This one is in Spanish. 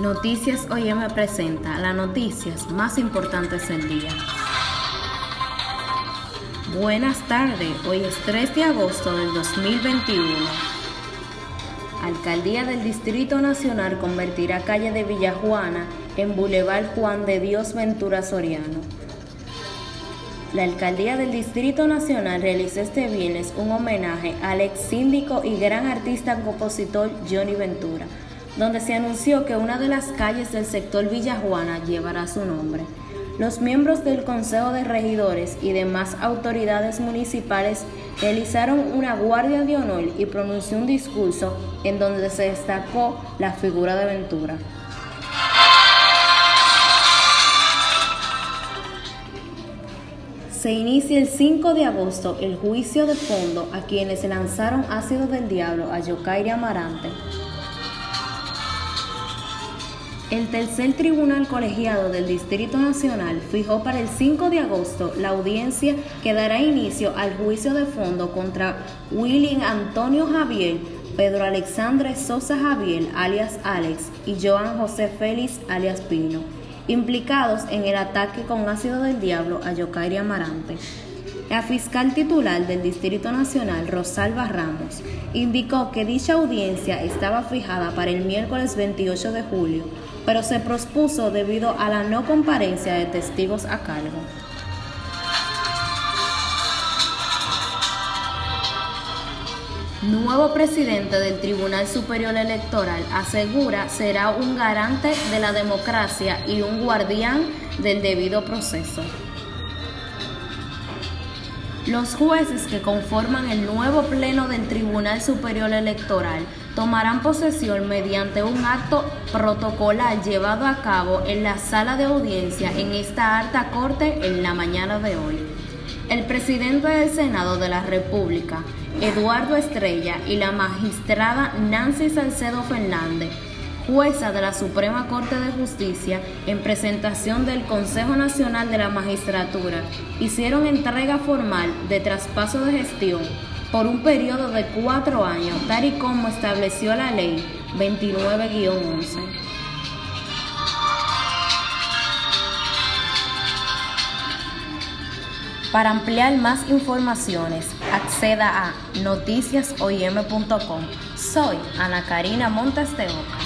Noticias OIM presenta las noticias más importantes del día. Buenas tardes, hoy es 3 de agosto del 2021. Alcaldía del Distrito Nacional convertirá calle de Villajuana en Boulevard Juan de Dios Ventura Soriano. La Alcaldía del Distrito Nacional realizó este viernes un homenaje al ex síndico y gran artista compositor Johnny Ventura, donde se anunció que una de las calles del sector Villa Juana llevará su nombre. Los miembros del Consejo de Regidores y demás autoridades municipales realizaron una guardia de honor y pronunció un discurso en donde se destacó la figura de Ventura. Se inicia el 5 de agosto el juicio de fondo a quienes lanzaron ácido del diablo a Yokairi Amarante. El tercer tribunal colegiado del Distrito Nacional fijó para el 5 de agosto la audiencia que dará inicio al juicio de fondo contra William Antonio Javier, Pedro Alexandre Sosa Javier, alias Alex, y Joan José Félix, alias Pino implicados en el ataque con ácido del diablo a Yokairi Amarante. La fiscal titular del Distrito Nacional, Rosalba Ramos, indicó que dicha audiencia estaba fijada para el miércoles 28 de julio, pero se pospuso debido a la no comparencia de testigos a cargo. Nuevo presidente del Tribunal Superior Electoral asegura será un garante de la democracia y un guardián del debido proceso. Los jueces que conforman el nuevo pleno del Tribunal Superior Electoral tomarán posesión mediante un acto protocolar llevado a cabo en la sala de audiencia en esta alta corte en la mañana de hoy. El presidente del Senado de la República, Eduardo Estrella, y la magistrada Nancy Salcedo Fernández, jueza de la Suprema Corte de Justicia, en presentación del Consejo Nacional de la Magistratura, hicieron entrega formal de traspaso de gestión por un periodo de cuatro años, tal y como estableció la ley 29-11. Para ampliar más informaciones, acceda a noticiasoim.com. Soy Ana Karina Montes de Oca.